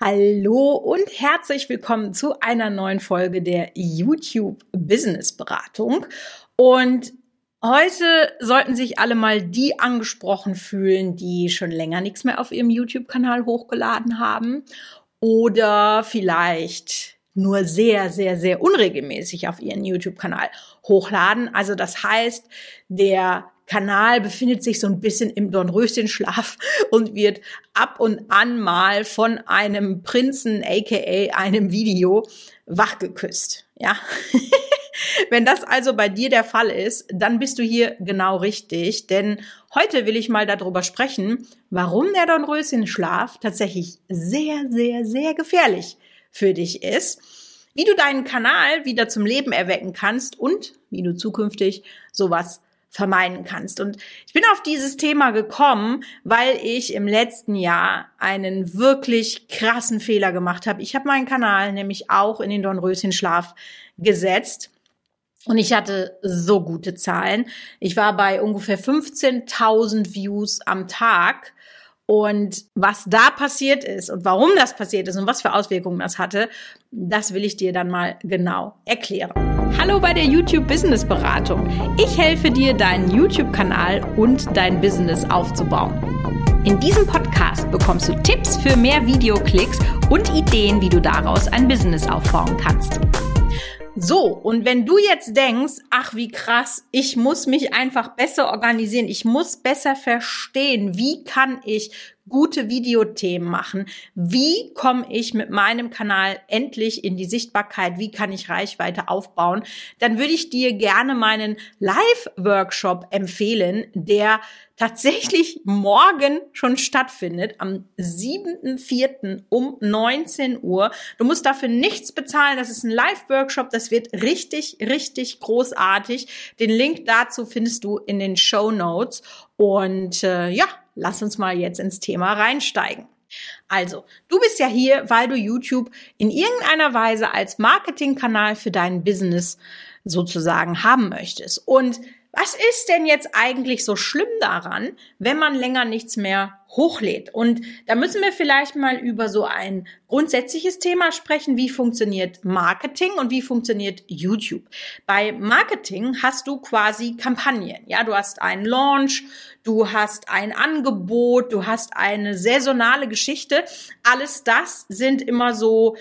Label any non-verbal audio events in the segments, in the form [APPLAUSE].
Hallo und herzlich willkommen zu einer neuen Folge der YouTube Business Beratung. Und heute sollten sich alle mal die angesprochen fühlen, die schon länger nichts mehr auf ihrem YouTube-Kanal hochgeladen haben oder vielleicht nur sehr, sehr, sehr unregelmäßig auf ihren YouTube-Kanal hochladen. Also das heißt, der Kanal befindet sich so ein bisschen im Dornröschenschlaf [LAUGHS] und wird ab und an mal von einem Prinzen, aka einem Video, wachgeküsst. Ja. [LAUGHS] Wenn das also bei dir der Fall ist, dann bist du hier genau richtig, denn heute will ich mal darüber sprechen, warum der Dornröschenschlaf tatsächlich sehr, sehr, sehr gefährlich für dich ist, wie du deinen Kanal wieder zum Leben erwecken kannst und wie du zukünftig sowas vermeiden kannst. Und ich bin auf dieses Thema gekommen, weil ich im letzten Jahr einen wirklich krassen Fehler gemacht habe. Ich habe meinen Kanal nämlich auch in den Dornröschenschlaf gesetzt. Und ich hatte so gute Zahlen. Ich war bei ungefähr 15.000 Views am Tag. Und was da passiert ist und warum das passiert ist und was für Auswirkungen das hatte, das will ich dir dann mal genau erklären. Hallo bei der YouTube Business Beratung. Ich helfe dir, deinen YouTube-Kanal und dein Business aufzubauen. In diesem Podcast bekommst du Tipps für mehr Videoklicks und Ideen, wie du daraus ein Business aufbauen kannst. So, und wenn du jetzt denkst, ach wie krass, ich muss mich einfach besser organisieren, ich muss besser verstehen, wie kann ich gute Videothemen machen? Wie komme ich mit meinem Kanal endlich in die Sichtbarkeit? Wie kann ich Reichweite aufbauen? Dann würde ich dir gerne meinen Live-Workshop empfehlen, der tatsächlich morgen schon stattfindet, am 7.4. um 19 Uhr. Du musst dafür nichts bezahlen. Das ist ein Live-Workshop. Das wird richtig, richtig großartig. Den Link dazu findest du in den Show Notes. Und äh, ja, lass uns mal jetzt ins Thema reinsteigen. Also, du bist ja hier, weil du YouTube in irgendeiner Weise als Marketingkanal für dein Business sozusagen haben möchtest. Und was ist denn jetzt eigentlich so schlimm daran, wenn man länger nichts mehr hochlädt? Und da müssen wir vielleicht mal über so ein grundsätzliches Thema sprechen. Wie funktioniert Marketing und wie funktioniert YouTube? Bei Marketing hast du quasi Kampagnen. Ja, du hast einen Launch, du hast ein Angebot, du hast eine saisonale Geschichte. Alles das sind immer so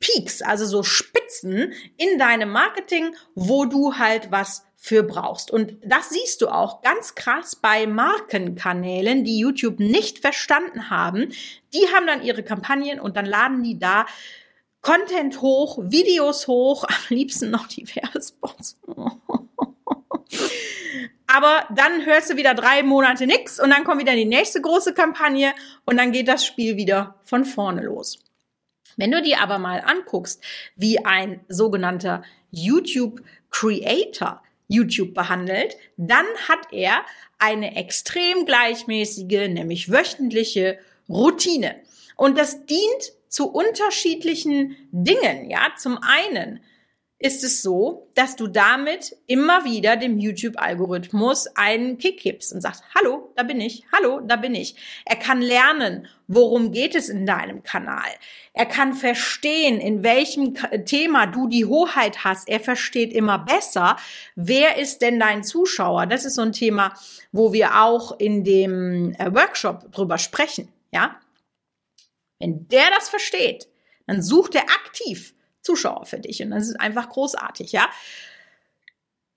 Peaks, also so Spitzen in deinem Marketing, wo du halt was für brauchst. Und das siehst du auch ganz krass bei Markenkanälen, die YouTube nicht verstanden haben. Die haben dann ihre Kampagnen und dann laden die da Content hoch, Videos hoch, [LAUGHS] am liebsten noch die Werbespots. [LAUGHS] Aber dann hörst du wieder drei Monate nix und dann kommt wieder die nächste große Kampagne und dann geht das Spiel wieder von vorne los. Wenn du dir aber mal anguckst, wie ein sogenannter YouTube Creator YouTube behandelt, dann hat er eine extrem gleichmäßige, nämlich wöchentliche Routine. Und das dient zu unterschiedlichen Dingen. Ja, zum einen ist es so, dass du damit immer wieder dem YouTube-Algorithmus einen Kick gibst und sagst, hallo, da bin ich, hallo, da bin ich. Er kann lernen, worum geht es in deinem Kanal. Er kann verstehen, in welchem Thema du die Hoheit hast. Er versteht immer besser, wer ist denn dein Zuschauer. Das ist so ein Thema, wo wir auch in dem äh, Workshop drüber sprechen, ja. Wenn der das versteht, dann sucht er aktiv Zuschauer für dich. Und das ist einfach großartig, ja.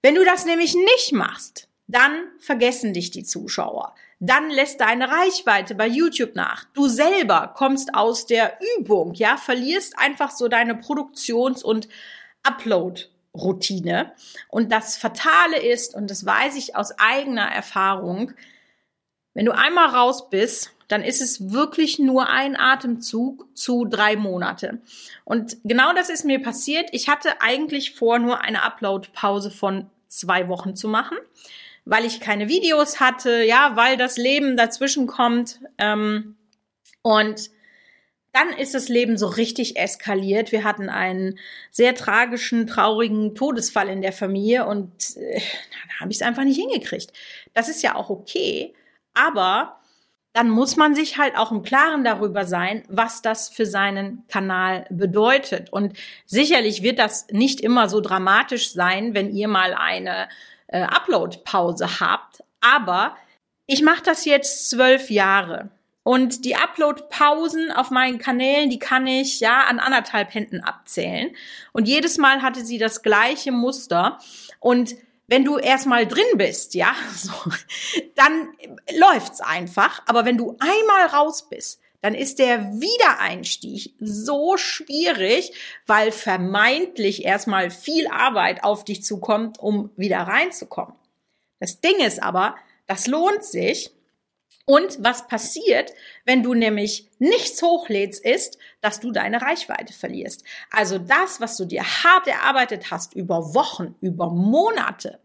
Wenn du das nämlich nicht machst, dann vergessen dich die Zuschauer. Dann lässt deine Reichweite bei YouTube nach. Du selber kommst aus der Übung, ja, verlierst einfach so deine Produktions- und Upload-Routine. Und das Fatale ist, und das weiß ich aus eigener Erfahrung, wenn du einmal raus bist, dann ist es wirklich nur ein Atemzug zu drei Monate. Und genau das ist mir passiert. Ich hatte eigentlich vor, nur eine Upload-Pause von zwei Wochen zu machen, weil ich keine Videos hatte, ja, weil das Leben dazwischen kommt. Ähm, und dann ist das Leben so richtig eskaliert. Wir hatten einen sehr tragischen, traurigen Todesfall in der Familie und äh, [LAUGHS] dann habe ich es einfach nicht hingekriegt. Das ist ja auch okay, aber dann muss man sich halt auch im Klaren darüber sein, was das für seinen Kanal bedeutet. Und sicherlich wird das nicht immer so dramatisch sein, wenn ihr mal eine äh, Upload-Pause habt. Aber ich mache das jetzt zwölf Jahre. Und die Upload-Pausen auf meinen Kanälen, die kann ich ja an anderthalb Händen abzählen. Und jedes Mal hatte sie das gleiche Muster. Und wenn du erstmal drin bist, ja, [LAUGHS] so, dann läuft's einfach. Aber wenn du einmal raus bist, dann ist der Wiedereinstieg so schwierig, weil vermeintlich erstmal viel Arbeit auf dich zukommt, um wieder reinzukommen. Das Ding ist aber, das lohnt sich. Und was passiert, wenn du nämlich nichts hochlädst, ist, dass du deine Reichweite verlierst. Also das, was du dir hart erarbeitet hast über Wochen, über Monate,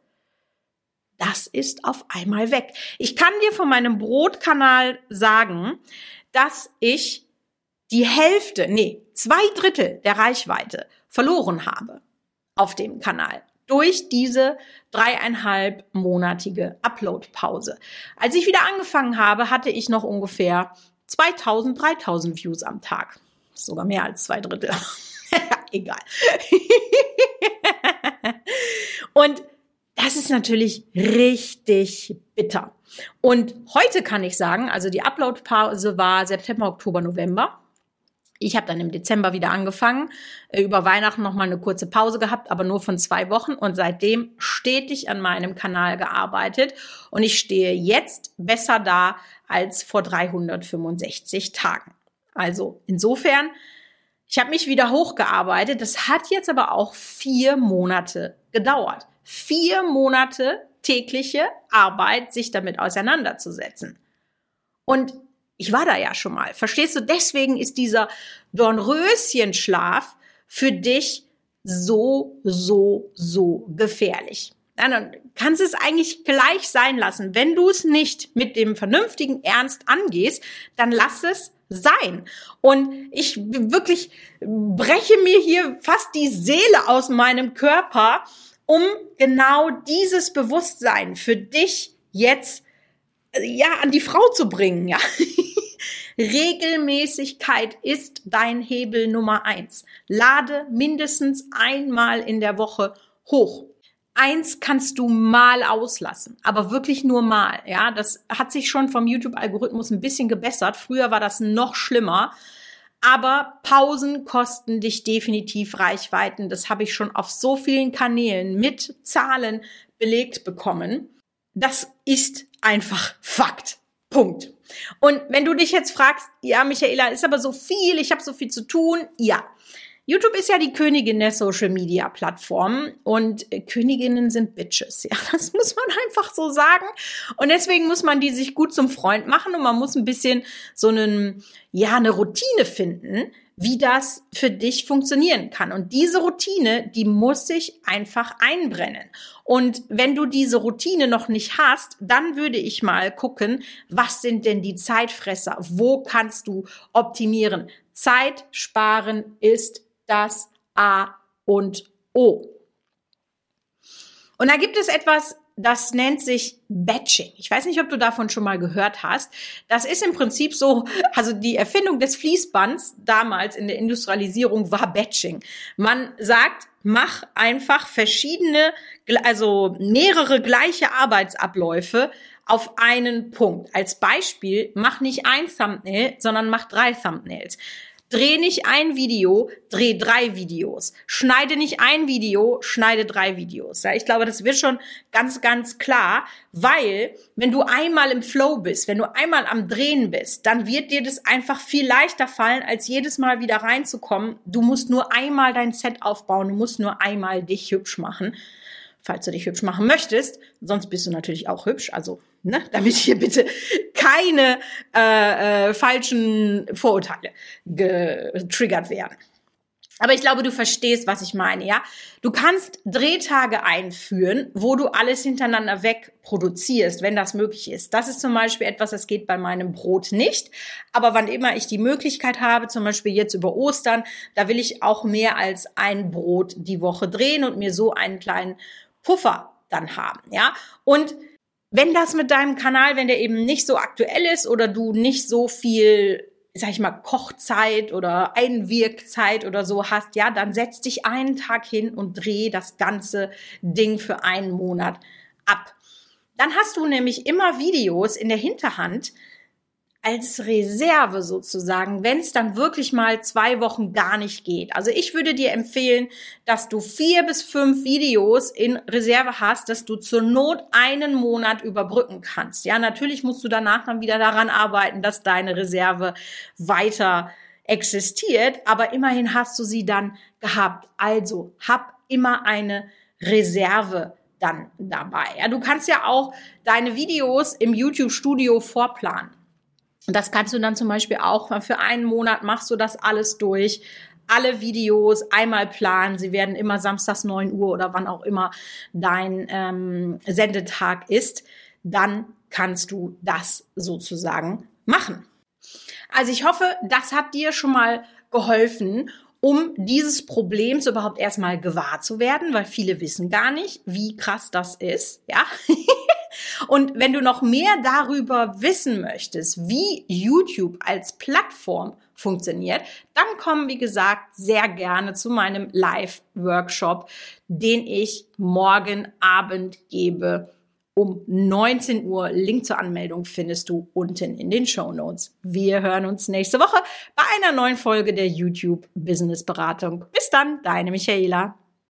das ist auf einmal weg. Ich kann dir von meinem Brotkanal sagen, dass ich die Hälfte, nee, zwei Drittel der Reichweite verloren habe auf dem Kanal durch diese dreieinhalb monatige Upload-Pause. Als ich wieder angefangen habe, hatte ich noch ungefähr 2000, 3000 Views am Tag. Sogar mehr als zwei Drittel. [LAUGHS] Egal. Und das ist natürlich richtig bitter. Und heute kann ich sagen, also die Upload-Pause war September, Oktober, November. Ich habe dann im Dezember wieder angefangen, äh, über Weihnachten noch mal eine kurze Pause gehabt, aber nur von zwei Wochen und seitdem stetig an meinem Kanal gearbeitet und ich stehe jetzt besser da als vor 365 Tagen. Also insofern, ich habe mich wieder hochgearbeitet. Das hat jetzt aber auch vier Monate gedauert. Vier Monate tägliche Arbeit, sich damit auseinanderzusetzen. Und ich war da ja schon mal. Verstehst du? Deswegen ist dieser Dornröschenschlaf für dich so, so, so gefährlich. Dann kannst du es eigentlich gleich sein lassen. Wenn du es nicht mit dem vernünftigen Ernst angehst, dann lass es sein. Und ich wirklich breche mir hier fast die Seele aus meinem Körper, um genau dieses Bewusstsein für dich jetzt ja an die Frau zu bringen, ja. [LAUGHS] Regelmäßigkeit ist dein Hebel Nummer eins. Lade mindestens einmal in der Woche hoch. Eins kannst du mal auslassen, aber wirklich nur mal. Ja, das hat sich schon vom YouTube-Algorithmus ein bisschen gebessert. Früher war das noch schlimmer. Aber Pausen kosten dich definitiv Reichweiten. Das habe ich schon auf so vielen Kanälen mit Zahlen belegt bekommen. Das ist einfach Fakt. Punkt. Und wenn du dich jetzt fragst, ja, Michaela, ist aber so viel, ich habe so viel zu tun, ja. YouTube ist ja die Königin der Social Media Plattformen und Königinnen sind Bitches. Ja, [LAUGHS] das muss man einfach so sagen. Und deswegen muss man die sich gut zum Freund machen und man muss ein bisschen so einen, ja, eine Routine finden, wie das für dich funktionieren kann. Und diese Routine, die muss sich einfach einbrennen. Und wenn du diese Routine noch nicht hast, dann würde ich mal gucken, was sind denn die Zeitfresser? Wo kannst du optimieren? Zeit sparen ist das A und O. Und da gibt es etwas das nennt sich Batching. Ich weiß nicht, ob du davon schon mal gehört hast. Das ist im Prinzip so, also die Erfindung des Fließbands damals in der Industrialisierung war Batching. Man sagt, mach einfach verschiedene, also mehrere gleiche Arbeitsabläufe auf einen Punkt. Als Beispiel, mach nicht ein Thumbnail, sondern mach drei Thumbnails. Dreh nicht ein Video, dreh drei Videos. Schneide nicht ein Video, schneide drei Videos. Ja, ich glaube, das wird schon ganz, ganz klar, weil wenn du einmal im Flow bist, wenn du einmal am Drehen bist, dann wird dir das einfach viel leichter fallen, als jedes Mal wieder reinzukommen. Du musst nur einmal dein Set aufbauen, du musst nur einmal dich hübsch machen falls du dich hübsch machen möchtest. Sonst bist du natürlich auch hübsch. Also, ne, damit hier bitte keine äh, äh, falschen Vorurteile getriggert werden. Aber ich glaube, du verstehst, was ich meine, ja? Du kannst Drehtage einführen, wo du alles hintereinander weg produzierst, wenn das möglich ist. Das ist zum Beispiel etwas, das geht bei meinem Brot nicht. Aber wann immer ich die Möglichkeit habe, zum Beispiel jetzt über Ostern, da will ich auch mehr als ein Brot die Woche drehen und mir so einen kleinen Puffer dann haben, ja? Und wenn das mit deinem Kanal, wenn der eben nicht so aktuell ist oder du nicht so viel sag ich mal, Kochzeit oder Einwirkzeit oder so hast, ja, dann setz dich einen Tag hin und dreh das ganze Ding für einen Monat ab. Dann hast du nämlich immer Videos in der Hinterhand, als Reserve sozusagen, wenn es dann wirklich mal zwei Wochen gar nicht geht. Also ich würde dir empfehlen, dass du vier bis fünf Videos in Reserve hast, dass du zur Not einen Monat überbrücken kannst. Ja, natürlich musst du danach dann wieder daran arbeiten, dass deine Reserve weiter existiert, aber immerhin hast du sie dann gehabt. Also hab immer eine Reserve dann dabei. Ja, du kannst ja auch deine Videos im YouTube Studio vorplanen. Und das kannst du dann zum Beispiel auch für einen Monat machst du das alles durch. Alle Videos einmal planen. Sie werden immer samstags 9 Uhr oder wann auch immer dein ähm, Sendetag ist. Dann kannst du das sozusagen machen. Also ich hoffe, das hat dir schon mal geholfen, um dieses Problems überhaupt erstmal gewahr zu werden, weil viele wissen gar nicht, wie krass das ist, ja. [LAUGHS] Und wenn du noch mehr darüber wissen möchtest, wie YouTube als Plattform funktioniert, dann komm, wie gesagt, sehr gerne zu meinem Live-Workshop, den ich morgen Abend gebe um 19 Uhr. Link zur Anmeldung findest du unten in den Show Notes. Wir hören uns nächste Woche bei einer neuen Folge der YouTube Business Beratung. Bis dann, deine Michaela.